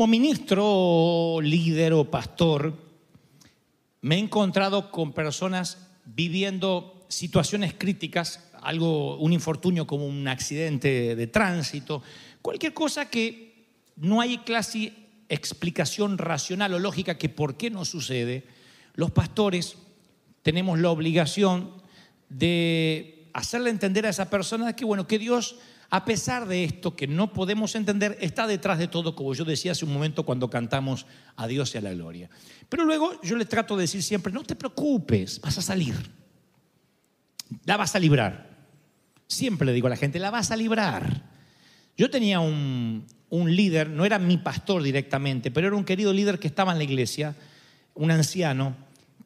como ministro líder o pastor me he encontrado con personas viviendo situaciones críticas, algo, un infortunio como un accidente de tránsito, cualquier cosa que no hay clase explicación racional o lógica que por qué no sucede, los pastores tenemos la obligación de hacerle entender a esa persona que bueno, que Dios a pesar de esto que no podemos entender, está detrás de todo, como yo decía hace un momento cuando cantamos a Dios y a la gloria. Pero luego yo le trato de decir siempre, no te preocupes, vas a salir. La vas a librar. Siempre le digo a la gente, la vas a librar. Yo tenía un, un líder, no era mi pastor directamente, pero era un querido líder que estaba en la iglesia, un anciano,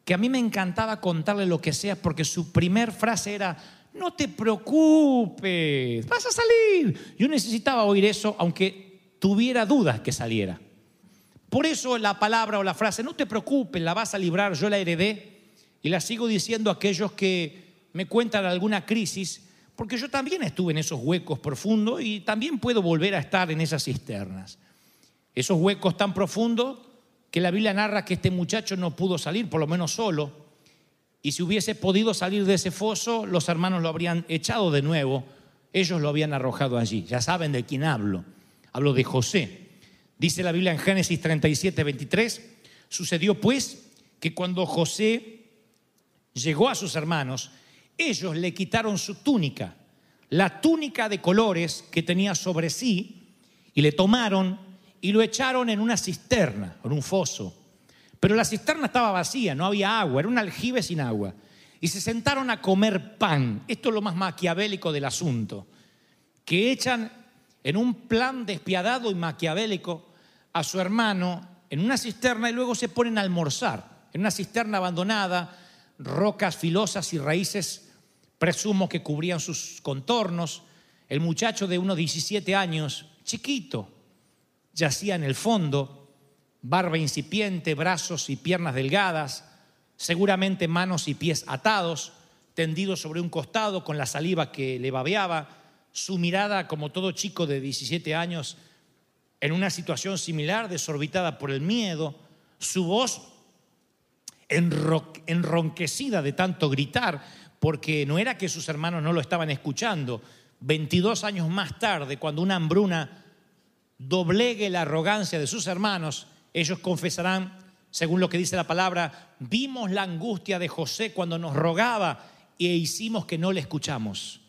que a mí me encantaba contarle lo que sea porque su primer frase era, no te preocupes, vas a salir. Yo necesitaba oír eso aunque tuviera dudas que saliera. Por eso la palabra o la frase, no te preocupes, la vas a librar, yo la heredé y la sigo diciendo a aquellos que me cuentan alguna crisis, porque yo también estuve en esos huecos profundos y también puedo volver a estar en esas cisternas. Esos huecos tan profundos que la Biblia narra que este muchacho no pudo salir, por lo menos solo, y si hubiese podido salir de ese foso, los hermanos lo habrían echado de nuevo, ellos lo habían arrojado allí. Ya saben de quién hablo. Hablo de José. Dice la Biblia en Génesis 37, 23, sucedió pues que cuando José llegó a sus hermanos, ellos le quitaron su túnica, la túnica de colores que tenía sobre sí, y le tomaron y lo echaron en una cisterna, en un foso. Pero la cisterna estaba vacía, no había agua, era un aljibe sin agua. Y se sentaron a comer pan. Esto es lo más maquiavélico del asunto. Que echan en un plan despiadado y maquiavélico a su hermano en una cisterna y luego se ponen a almorzar. En una cisterna abandonada, rocas filosas y raíces, presumo que cubrían sus contornos. El muchacho de unos 17 años, chiquito, yacía en el fondo barba incipiente, brazos y piernas delgadas, seguramente manos y pies atados, tendidos sobre un costado con la saliva que le babeaba, su mirada como todo chico de 17 años en una situación similar, desorbitada por el miedo, su voz enronquecida de tanto gritar, porque no era que sus hermanos no lo estaban escuchando. 22 años más tarde, cuando una hambruna doblegue la arrogancia de sus hermanos, ellos confesarán, según lo que dice la palabra, vimos la angustia de José cuando nos rogaba e hicimos que no le escuchamos.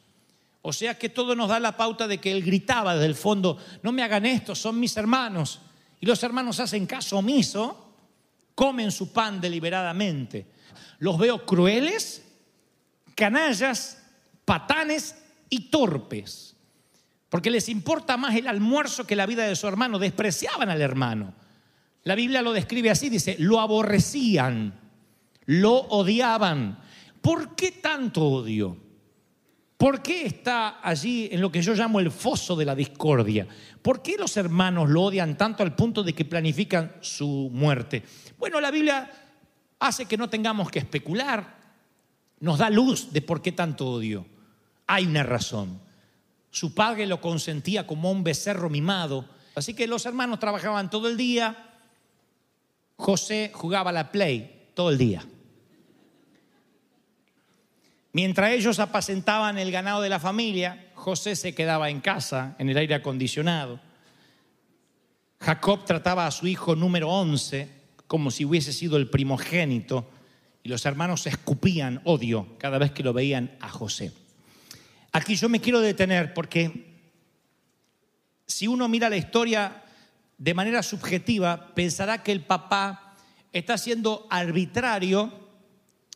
O sea que todo nos da la pauta de que él gritaba desde el fondo, no me hagan esto, son mis hermanos. Y los hermanos hacen caso omiso, comen su pan deliberadamente. Los veo crueles, canallas, patanes y torpes. Porque les importa más el almuerzo que la vida de su hermano. Despreciaban al hermano. La Biblia lo describe así, dice, lo aborrecían, lo odiaban. ¿Por qué tanto odio? ¿Por qué está allí en lo que yo llamo el foso de la discordia? ¿Por qué los hermanos lo odian tanto al punto de que planifican su muerte? Bueno, la Biblia hace que no tengamos que especular, nos da luz de por qué tanto odio. Hay una razón. Su padre lo consentía como un becerro mimado, así que los hermanos trabajaban todo el día, José jugaba la play todo el día. Mientras ellos apacentaban el ganado de la familia, José se quedaba en casa, en el aire acondicionado. Jacob trataba a su hijo número 11 como si hubiese sido el primogénito y los hermanos escupían odio cada vez que lo veían a José. Aquí yo me quiero detener porque si uno mira la historia de manera subjetiva, pensará que el papá está siendo arbitrario,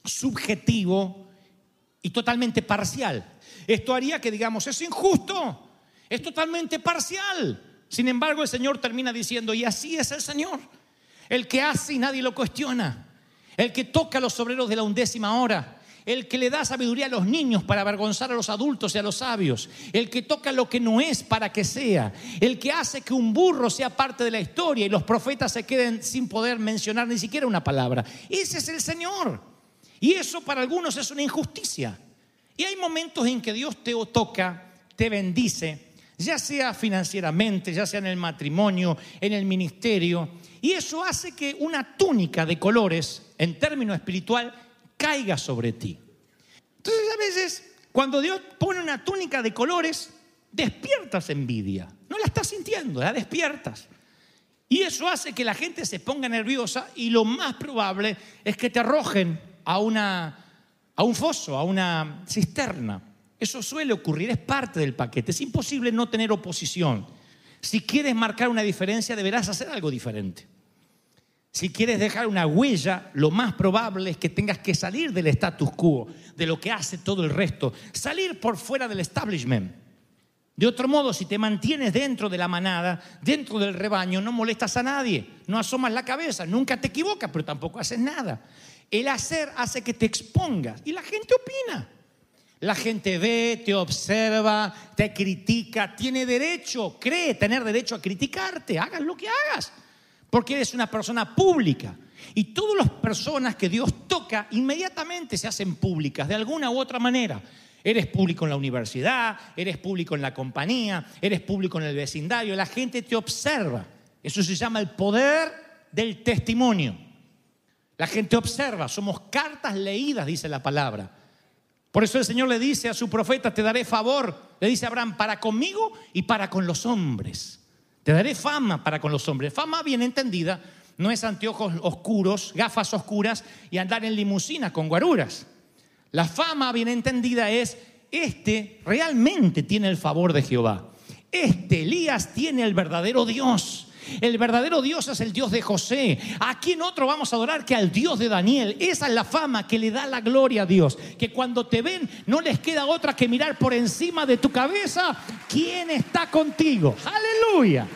subjetivo y totalmente parcial. Esto haría que digamos, es injusto, es totalmente parcial. Sin embargo, el Señor termina diciendo, y así es el Señor, el que hace y nadie lo cuestiona, el que toca a los obreros de la undécima hora, el que le da sabiduría a los niños para avergonzar a los adultos y a los sabios, el que toca lo que no es para que sea, el que hace que un burro sea parte de la historia y los profetas se queden sin poder mencionar ni siquiera una palabra. Ese es el Señor. Y eso para algunos es una injusticia. Y hay momentos en que Dios te toca, te bendice, ya sea financieramente, ya sea en el matrimonio, en el ministerio, y eso hace que una túnica de colores, en término espiritual, caiga sobre ti. Entonces a veces, cuando Dios pone una túnica de colores, despiertas envidia. No la estás sintiendo, la despiertas. Y eso hace que la gente se ponga nerviosa y lo más probable es que te arrojen a, una, a un foso, a una cisterna. Eso suele ocurrir, es parte del paquete. Es imposible no tener oposición. Si quieres marcar una diferencia, deberás hacer algo diferente. Si quieres dejar una huella, lo más probable es que tengas que salir del status quo, de lo que hace todo el resto, salir por fuera del establishment. De otro modo, si te mantienes dentro de la manada, dentro del rebaño, no molestas a nadie, no asomas la cabeza, nunca te equivocas, pero tampoco haces nada. El hacer hace que te expongas y la gente opina. La gente ve, te observa, te critica, tiene derecho, cree tener derecho a criticarte, hagas lo que hagas porque eres una persona pública. Y todas las personas que Dios toca inmediatamente se hacen públicas de alguna u otra manera. Eres público en la universidad, eres público en la compañía, eres público en el vecindario, la gente te observa. Eso se llama el poder del testimonio. La gente observa, somos cartas leídas, dice la palabra. Por eso el Señor le dice a su profeta, te daré favor, le dice a Abraham, para conmigo y para con los hombres. Te daré fama para con los hombres. Fama bien entendida no es anteojos oscuros, gafas oscuras y andar en limusina con guaruras. La fama bien entendida es, este realmente tiene el favor de Jehová. Este Elías tiene el verdadero Dios. El verdadero Dios es el Dios de José. ¿A quién otro vamos a adorar que al Dios de Daniel? Esa es la fama que le da la gloria a Dios. Que cuando te ven no les queda otra que mirar por encima de tu cabeza quién está contigo. Aleluya.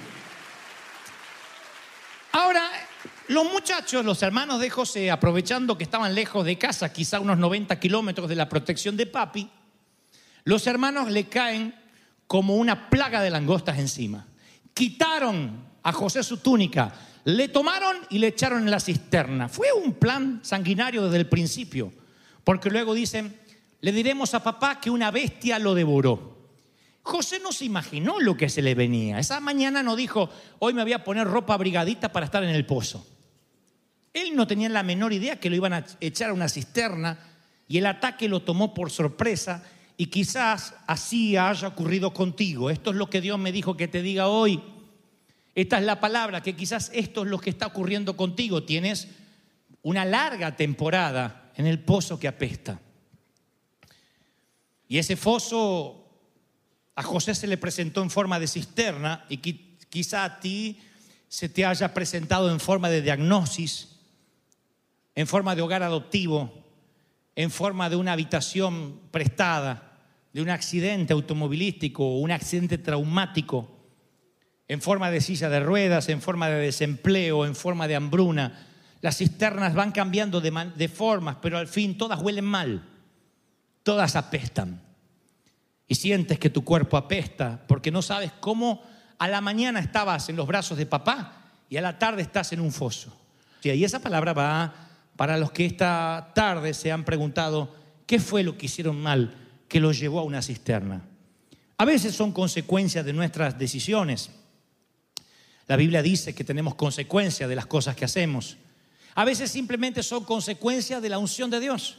Ahora, los muchachos, los hermanos de José, aprovechando que estaban lejos de casa, quizá unos 90 kilómetros de la protección de papi, los hermanos le caen como una plaga de langostas encima. Quitaron a José su túnica, le tomaron y le echaron en la cisterna. Fue un plan sanguinario desde el principio, porque luego dicen, le diremos a papá que una bestia lo devoró. José no se imaginó lo que se le venía. Esa mañana no dijo, hoy me voy a poner ropa abrigadita para estar en el pozo. Él no tenía la menor idea que lo iban a echar a una cisterna y el ataque lo tomó por sorpresa y quizás así haya ocurrido contigo. Esto es lo que Dios me dijo que te diga hoy. Esta es la palabra, que quizás esto es lo que está ocurriendo contigo. Tienes una larga temporada en el pozo que apesta. Y ese foso a José se le presentó en forma de cisterna y quizá a ti se te haya presentado en forma de diagnosis, en forma de hogar adoptivo, en forma de una habitación prestada, de un accidente automovilístico o un accidente traumático, en forma de silla de ruedas, en forma de desempleo, en forma de hambruna. Las cisternas van cambiando de, de formas, pero al fin todas huelen mal, todas apestan y sientes que tu cuerpo apesta porque no sabes cómo a la mañana estabas en los brazos de papá y a la tarde estás en un foso. Y esa palabra va para los que esta tarde se han preguntado qué fue lo que hicieron mal que los llevó a una cisterna. A veces son consecuencias de nuestras decisiones. La Biblia dice que tenemos consecuencias de las cosas que hacemos. A veces simplemente son consecuencia de la unción de Dios,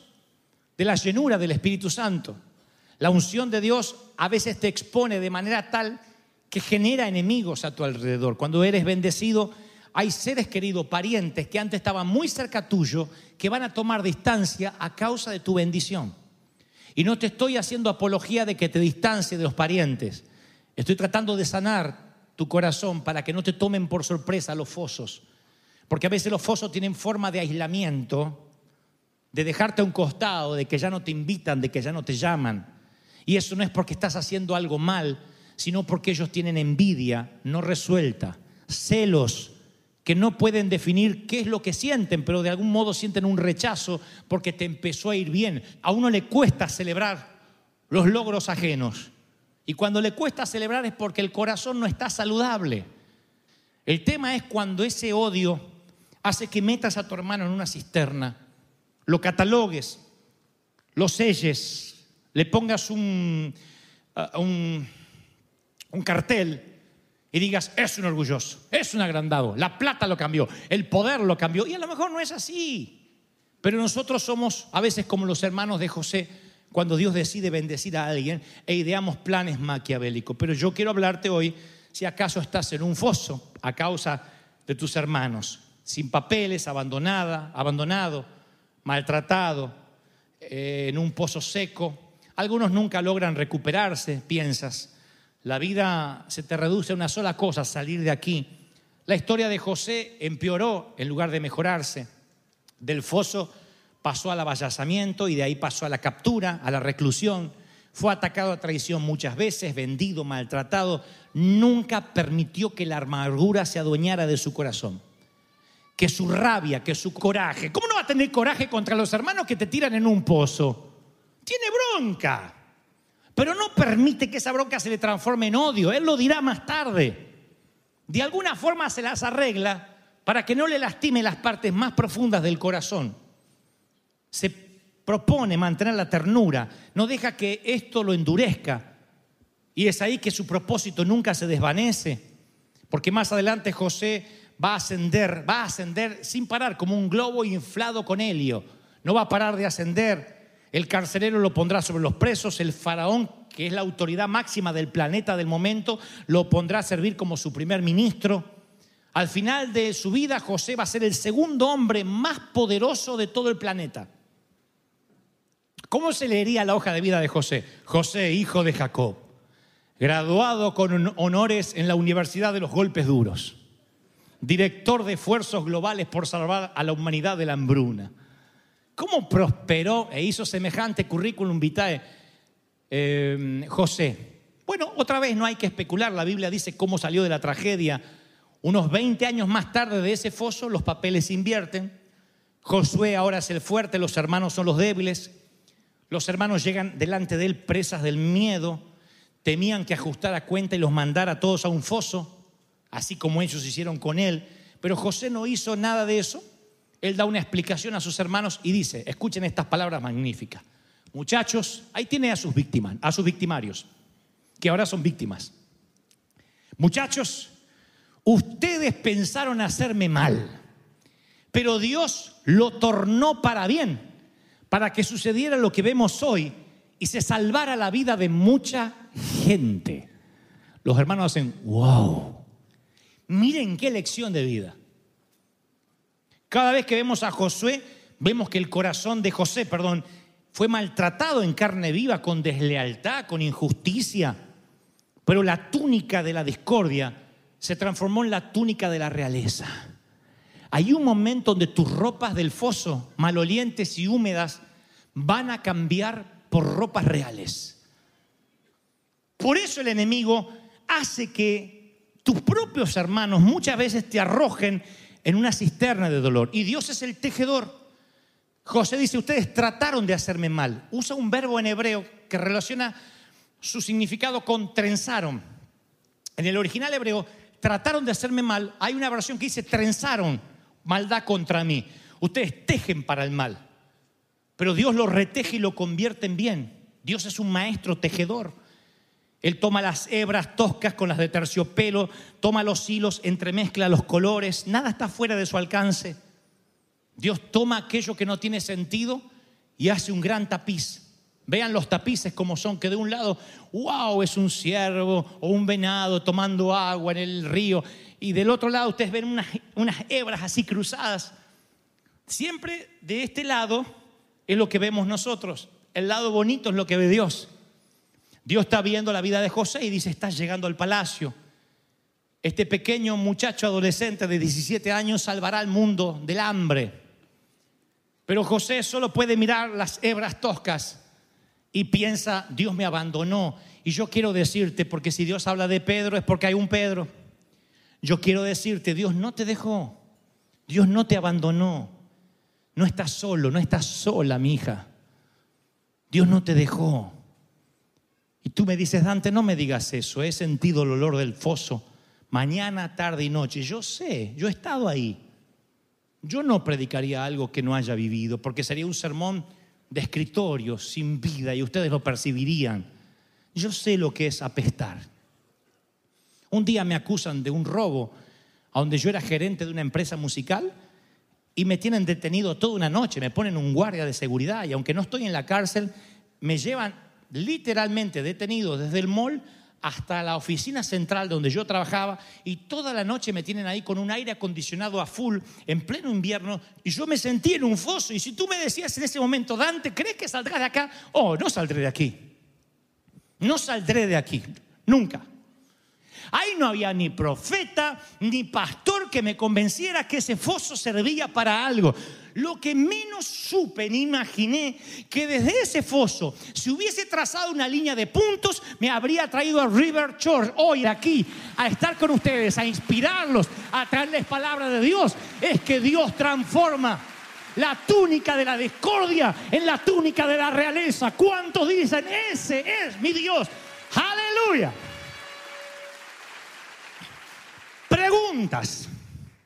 de la llenura del Espíritu Santo. La unción de Dios a veces te expone de manera tal que genera enemigos a tu alrededor. Cuando eres bendecido, hay seres queridos, parientes que antes estaban muy cerca tuyo, que van a tomar distancia a causa de tu bendición. Y no te estoy haciendo apología de que te distancie de los parientes. Estoy tratando de sanar tu corazón para que no te tomen por sorpresa los fosos. Porque a veces los fosos tienen forma de aislamiento, de dejarte a un costado, de que ya no te invitan, de que ya no te llaman. Y eso no es porque estás haciendo algo mal, sino porque ellos tienen envidia no resuelta, celos que no pueden definir qué es lo que sienten, pero de algún modo sienten un rechazo porque te empezó a ir bien. A uno le cuesta celebrar los logros ajenos. Y cuando le cuesta celebrar es porque el corazón no está saludable. El tema es cuando ese odio hace que metas a tu hermano en una cisterna, lo catalogues, lo selles, le pongas un, un cartel y digas, es un orgulloso, es un agrandado, la plata lo cambió, el poder lo cambió. Y a lo mejor no es así. Pero nosotros somos a veces como los hermanos de José, cuando Dios decide bendecir a alguien e ideamos planes maquiavélicos. Pero yo quiero hablarte hoy si acaso estás en un foso a causa de tus hermanos, sin papeles, abandonada, abandonado, maltratado, eh, en un pozo seco. Algunos nunca logran recuperarse, piensas. La vida se te reduce a una sola cosa, salir de aquí. La historia de José empeoró en lugar de mejorarse. Del foso pasó al avallazamiento y de ahí pasó a la captura, a la reclusión. Fue atacado a traición muchas veces, vendido, maltratado. Nunca permitió que la amargura se adueñara de su corazón. Que su rabia, que su coraje. ¿Cómo no va a tener coraje contra los hermanos que te tiran en un pozo? Tiene bronca. Pero no permite que esa bronca se le transforme en odio. Él lo dirá más tarde. De alguna forma se las arregla para que no le lastime las partes más profundas del corazón. Se propone mantener la ternura, no deja que esto lo endurezca. Y es ahí que su propósito nunca se desvanece, porque más adelante José va a ascender, va a ascender sin parar, como un globo inflado con helio. No va a parar de ascender el carcelero lo pondrá sobre los presos, el faraón, que es la autoridad máxima del planeta del momento, lo pondrá a servir como su primer ministro. Al final de su vida, José va a ser el segundo hombre más poderoso de todo el planeta. ¿Cómo se leería la hoja de vida de José? José, hijo de Jacob, graduado con honores en la Universidad de los Golpes Duros, director de esfuerzos globales por salvar a la humanidad de la hambruna ¿Cómo prosperó e hizo semejante currículum vitae eh, José? Bueno, otra vez no hay que especular, la Biblia dice cómo salió de la tragedia. Unos 20 años más tarde de ese foso, los papeles se invierten. Josué ahora es el fuerte, los hermanos son los débiles. Los hermanos llegan delante de él presas del miedo, temían que ajustara cuenta y los mandara todos a un foso, así como ellos hicieron con él. Pero José no hizo nada de eso él da una explicación a sus hermanos y dice, escuchen estas palabras magníficas. Muchachos, ahí tiene a sus víctimas, a sus victimarios, que ahora son víctimas. Muchachos, ustedes pensaron hacerme mal, pero Dios lo tornó para bien, para que sucediera lo que vemos hoy y se salvara la vida de mucha gente. Los hermanos hacen, wow, miren qué lección de vida. Cada vez que vemos a Josué, vemos que el corazón de José, perdón, fue maltratado en carne viva con deslealtad, con injusticia. Pero la túnica de la discordia se transformó en la túnica de la realeza. Hay un momento donde tus ropas del foso, malolientes y húmedas, van a cambiar por ropas reales. Por eso el enemigo hace que tus propios hermanos muchas veces te arrojen en una cisterna de dolor. Y Dios es el tejedor. José dice, ustedes trataron de hacerme mal. Usa un verbo en hebreo que relaciona su significado con trenzaron. En el original hebreo, trataron de hacerme mal. Hay una versión que dice, trenzaron maldad contra mí. Ustedes tejen para el mal. Pero Dios lo reteje y lo convierte en bien. Dios es un maestro tejedor. Él toma las hebras toscas con las de terciopelo, toma los hilos, entremezcla los colores, nada está fuera de su alcance. Dios toma aquello que no tiene sentido y hace un gran tapiz. Vean los tapices como son, que de un lado, wow, es un ciervo o un venado tomando agua en el río, y del otro lado ustedes ven unas, unas hebras así cruzadas. Siempre de este lado es lo que vemos nosotros, el lado bonito es lo que ve Dios. Dios está viendo la vida de José y dice, estás llegando al palacio. Este pequeño muchacho adolescente de 17 años salvará al mundo del hambre. Pero José solo puede mirar las hebras toscas y piensa, Dios me abandonó. Y yo quiero decirte, porque si Dios habla de Pedro es porque hay un Pedro. Yo quiero decirte, Dios no te dejó. Dios no te abandonó. No estás solo, no estás sola, mi hija. Dios no te dejó. Y tú me dices, Dante, no me digas eso. He sentido el olor del foso mañana, tarde y noche. Yo sé, yo he estado ahí. Yo no predicaría algo que no haya vivido, porque sería un sermón de escritorio, sin vida, y ustedes lo percibirían. Yo sé lo que es apestar. Un día me acusan de un robo, a donde yo era gerente de una empresa musical, y me tienen detenido toda una noche, me ponen un guardia de seguridad, y aunque no estoy en la cárcel, me llevan literalmente detenido desde el mall hasta la oficina central donde yo trabajaba y toda la noche me tienen ahí con un aire acondicionado a full en pleno invierno y yo me sentí en un foso y si tú me decías en ese momento, Dante, ¿crees que saldrás de acá? Oh, no saldré de aquí. No saldré de aquí, nunca. Ahí no había ni profeta ni pastor que me convenciera que ese foso servía para algo. Lo que menos supe ni imaginé que desde ese foso, si hubiese trazado una línea de puntos, me habría traído a River Church hoy aquí a estar con ustedes, a inspirarlos, a traerles palabra de Dios. Es que Dios transforma la túnica de la discordia en la túnica de la realeza. ¿Cuántos dicen, ese es mi Dios? Aleluya. Preguntas.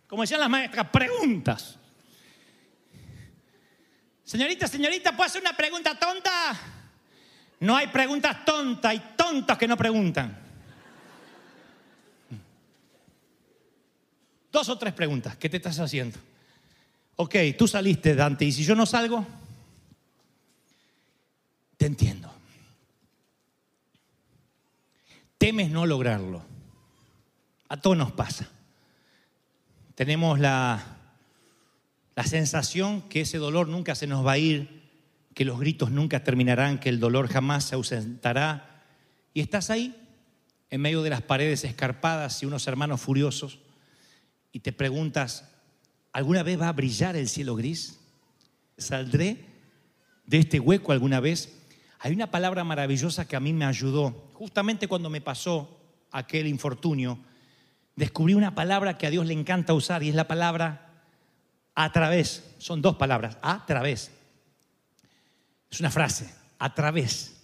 Como decían las maestras, preguntas. Señorita, señorita, ¿puedo hacer una pregunta tonta? No hay preguntas tontas, hay tontos que no preguntan. Dos o tres preguntas. ¿Qué te estás haciendo? Ok, tú saliste, Dante, y si yo no salgo, te entiendo. Temes no lograrlo. A todos nos pasa. Tenemos la, la sensación que ese dolor nunca se nos va a ir, que los gritos nunca terminarán, que el dolor jamás se ausentará. Y estás ahí, en medio de las paredes escarpadas y unos hermanos furiosos, y te preguntas, ¿alguna vez va a brillar el cielo gris? ¿Saldré de este hueco alguna vez? Hay una palabra maravillosa que a mí me ayudó, justamente cuando me pasó aquel infortunio, descubrí una palabra que a Dios le encanta usar y es la palabra a través. Son dos palabras, a través. Es una frase, a través.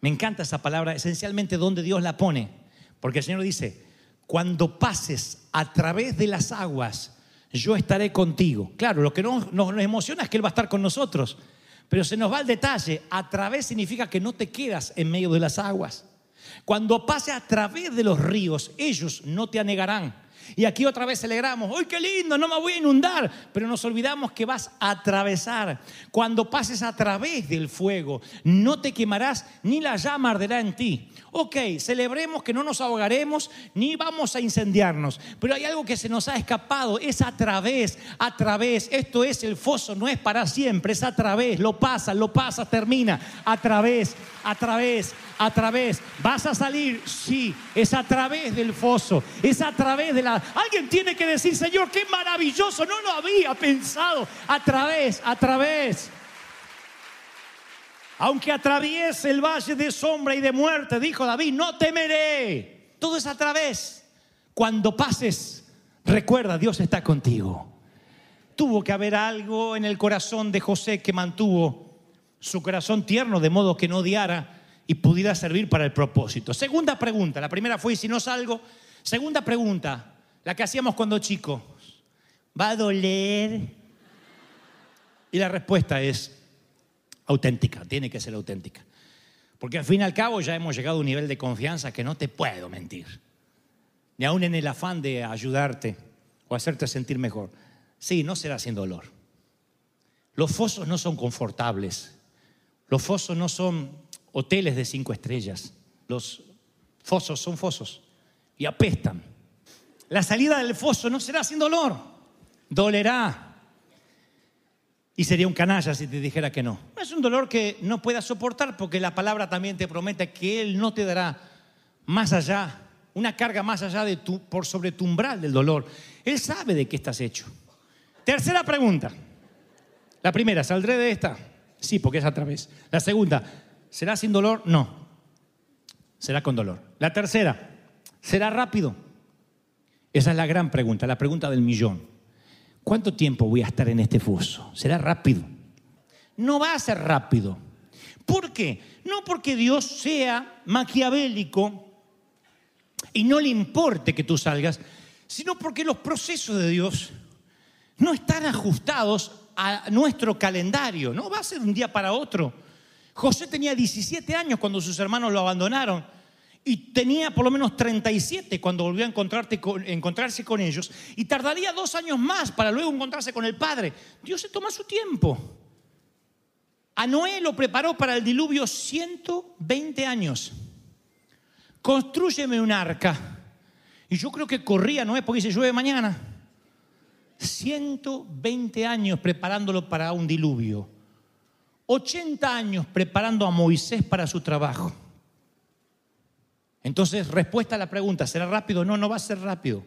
Me encanta esa palabra, esencialmente donde Dios la pone. Porque el Señor dice, cuando pases a través de las aguas, yo estaré contigo. Claro, lo que nos, nos, emociona es que Él va a estar con nosotros. Pero se nos va el detalle, a través significa que no te quedas en medio de las aguas. Cuando pase a través de los ríos, ellos no te anegarán. Y aquí otra vez celebramos, ¡ay, qué lindo! No me voy a inundar. Pero nos olvidamos que vas a atravesar. Cuando pases a través del fuego, no te quemarás ni la llama arderá en ti. Ok, celebremos que no nos ahogaremos ni vamos a incendiarnos. Pero hay algo que se nos ha escapado, es a través, a través. Esto es el foso, no es para siempre, es a través. Lo pasa, lo pasa, termina. A través, a través, a través. ¿Vas a salir? Sí, es a través del foso, es a través de la... Alguien tiene que decir, Señor, qué maravilloso, no lo había pensado. A través, a través. Aunque atraviese el valle de sombra y de muerte, dijo David, no temeré. Todo es a través. Cuando pases, recuerda, Dios está contigo. Tuvo que haber algo en el corazón de José que mantuvo su corazón tierno de modo que no odiara y pudiera servir para el propósito. Segunda pregunta, la primera fue, ¿y si no salgo? Segunda pregunta, la que hacíamos cuando chicos, ¿va a doler? Y la respuesta es auténtica, tiene que ser auténtica. Porque al fin y al cabo ya hemos llegado a un nivel de confianza que no te puedo mentir. Ni aún en el afán de ayudarte o hacerte sentir mejor. Sí, no será sin dolor. Los fosos no son confortables. Los fosos no son hoteles de cinco estrellas. Los fosos son fosos y apestan. La salida del foso no será sin dolor, dolerá. Y sería un canalla si te dijera que no. Es un dolor que no puedas soportar porque la palabra también te promete que Él no te dará más allá, una carga más allá de tu, por sobre tu umbral del dolor. Él sabe de qué estás hecho. Tercera pregunta. La primera, ¿saldré de esta? Sí, porque es a través. La segunda, ¿será sin dolor? No. Será con dolor. La tercera, ¿será rápido? Esa es la gran pregunta, la pregunta del millón. ¿Cuánto tiempo voy a estar en este foso? ¿Será rápido? No va a ser rápido. ¿Por qué? No porque Dios sea maquiavélico y no le importe que tú salgas, sino porque los procesos de Dios no están ajustados a nuestro calendario, no va a ser de un día para otro. José tenía 17 años cuando sus hermanos lo abandonaron y tenía por lo menos 37 cuando volvió a encontrarse con ellos y tardaría dos años más para luego encontrarse con el padre. Dios se toma su tiempo. A Noé lo preparó para el diluvio 120 años. Constrúyeme un arca. Y yo creo que corría Noé porque se llueve mañana. 120 años preparándolo para un diluvio. 80 años preparando a Moisés para su trabajo. Entonces, respuesta a la pregunta, ¿será rápido? No, no va a ser rápido.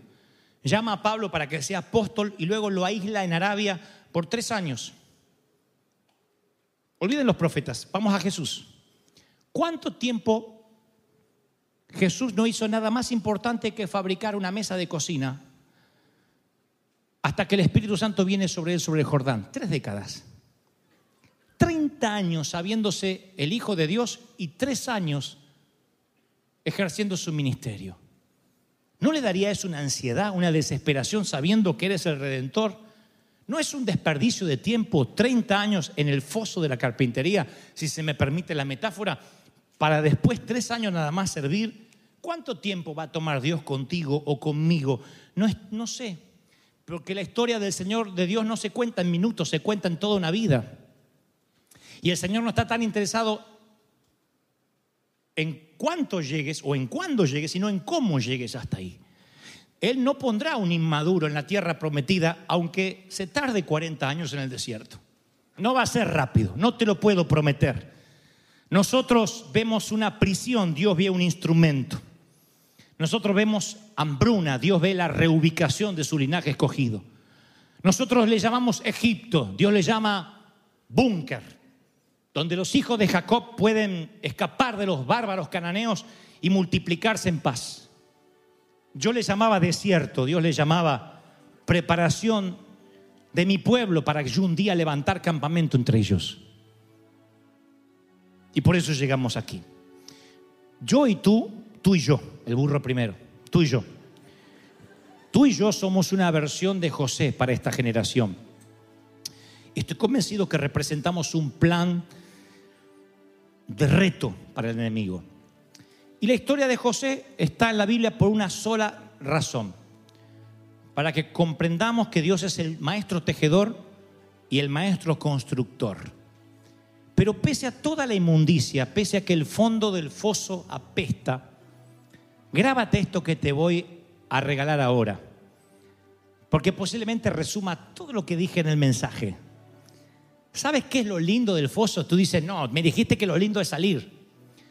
Llama a Pablo para que sea apóstol y luego lo aísla en Arabia por tres años. Olviden los profetas, vamos a Jesús. ¿Cuánto tiempo Jesús no hizo nada más importante que fabricar una mesa de cocina hasta que el Espíritu Santo viene sobre él, sobre el Jordán? Tres décadas. 30 años sabiéndose el Hijo de Dios y tres años ejerciendo su ministerio. ¿No le daría eso una ansiedad, una desesperación sabiendo que eres el redentor? ¿No es un desperdicio de tiempo 30 años en el foso de la carpintería, si se me permite la metáfora, para después tres años nada más servir? ¿Cuánto tiempo va a tomar Dios contigo o conmigo? No, es- no sé, porque la historia del Señor de Dios no se cuenta en minutos, se cuenta en toda una vida. Y el Señor no está tan interesado en cuánto llegues o en cuándo llegues, sino en cómo llegues hasta ahí. Él no pondrá un inmaduro en la tierra prometida, aunque se tarde 40 años en el desierto. No va a ser rápido, no te lo puedo prometer. Nosotros vemos una prisión, Dios ve un instrumento. Nosotros vemos hambruna, Dios ve la reubicación de su linaje escogido. Nosotros le llamamos Egipto, Dios le llama búnker, donde los hijos de Jacob pueden escapar de los bárbaros cananeos y multiplicarse en paz. Yo le llamaba desierto, Dios le llamaba preparación de mi pueblo para que yo un día levantar campamento entre ellos. Y por eso llegamos aquí. Yo y tú, tú y yo, el burro primero, tú y yo. Tú y yo somos una versión de José para esta generación. Estoy convencido que representamos un plan de reto para el enemigo. Y la historia de José está en la Biblia por una sola razón. Para que comprendamos que Dios es el maestro tejedor y el maestro constructor. Pero pese a toda la inmundicia, pese a que el fondo del foso apesta, grábate esto que te voy a regalar ahora. Porque posiblemente resuma todo lo que dije en el mensaje. ¿Sabes qué es lo lindo del foso? Tú dices, no, me dijiste que lo lindo es salir.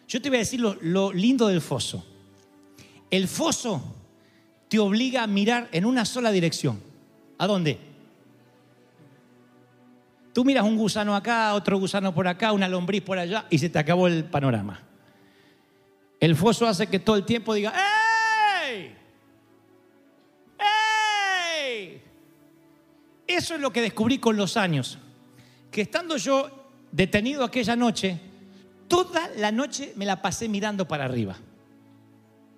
Yo te voy a decir lo, lo lindo del foso. El foso te obliga a mirar en una sola dirección. ¿A dónde? Tú miras un gusano acá, otro gusano por acá, una lombriz por allá y se te acabó el panorama. El foso hace que todo el tiempo diga, ¡Ey! ¡Ey! Eso es lo que descubrí con los años. Que estando yo detenido aquella noche, toda la noche me la pasé mirando para arriba.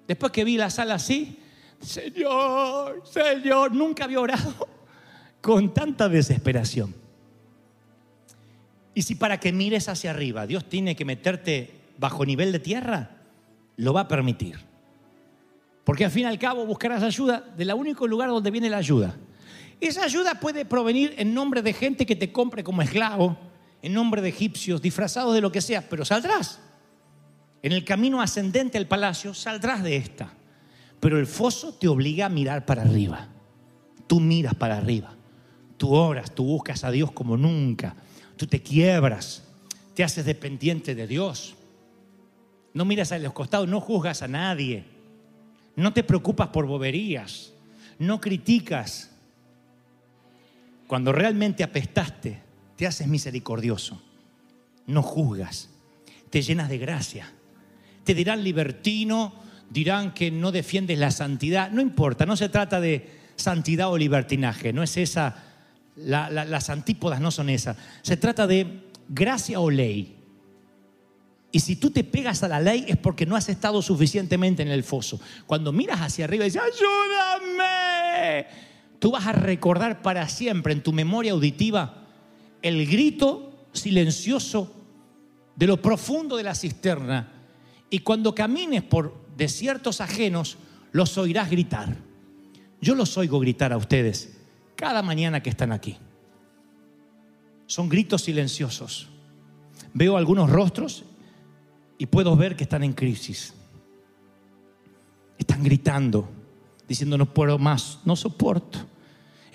Después que vi la sala así, Señor, Señor, nunca había orado con tanta desesperación. Y si para que mires hacia arriba Dios tiene que meterte bajo nivel de tierra, lo va a permitir. Porque al fin y al cabo buscarás ayuda del único lugar donde viene la ayuda. Esa ayuda puede provenir en nombre de gente que te compre como esclavo, en nombre de egipcios, disfrazados de lo que sea, pero saldrás. En el camino ascendente al palacio saldrás de esta. Pero el foso te obliga a mirar para arriba. Tú miras para arriba. Tú oras, tú buscas a Dios como nunca. Tú te quiebras, te haces dependiente de Dios. No miras a los costados, no juzgas a nadie. No te preocupas por boberías. No criticas. Cuando realmente apestaste, te haces misericordioso. No juzgas. Te llenas de gracia. Te dirán libertino, dirán que no defiendes la santidad. No importa, no se trata de santidad o libertinaje. No es esa, la- la- las antípodas no son esas. Se trata de gracia o ley. Y si tú te pegas a la ley es porque no has estado suficientemente en el foso. Cuando miras hacia arriba y dices, ayúdame, tú vas a recordar para siempre en tu memoria auditiva el grito silencioso de lo profundo de la cisterna. Y cuando camines por desiertos ajenos, los oirás gritar. Yo los oigo gritar a ustedes cada mañana que están aquí. Son gritos silenciosos. Veo algunos rostros y puedo ver que están en crisis. Están gritando, diciendo no puedo más, no soporto.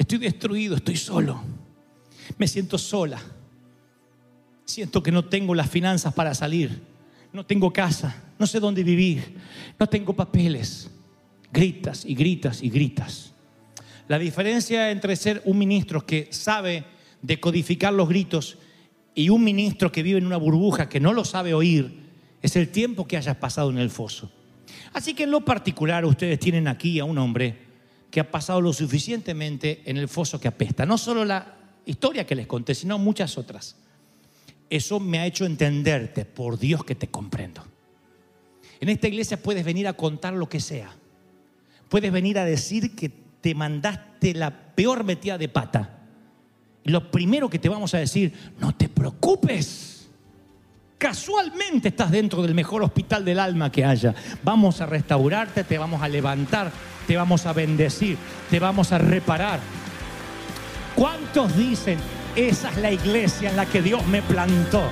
Estoy destruido, estoy solo. Me siento sola. Siento que no tengo las finanzas para salir. No tengo casa, no sé dónde vivir, no tengo papeles. Gritas y gritas y gritas. La diferencia entre ser un ministro que sabe decodificar los gritos y un ministro que vive en una burbuja que no lo sabe oír es el tiempo que hayas pasado en el foso. Así que en lo particular ustedes tienen aquí a un hombre que ha pasado lo suficientemente en el foso que apesta. No solo la historia que les conté, sino muchas otras. Eso me ha hecho entenderte, por Dios que te comprendo. En esta iglesia puedes venir a contar lo que sea. Puedes venir a decir que te mandaste la peor metida de pata. Y lo primero que te vamos a decir, no te preocupes. Casualmente estás dentro del mejor hospital del alma que haya. Vamos a restaurarte, te vamos a levantar, te vamos a bendecir, te vamos a reparar. ¿Cuántos dicen, esa es la iglesia en la que Dios me plantó?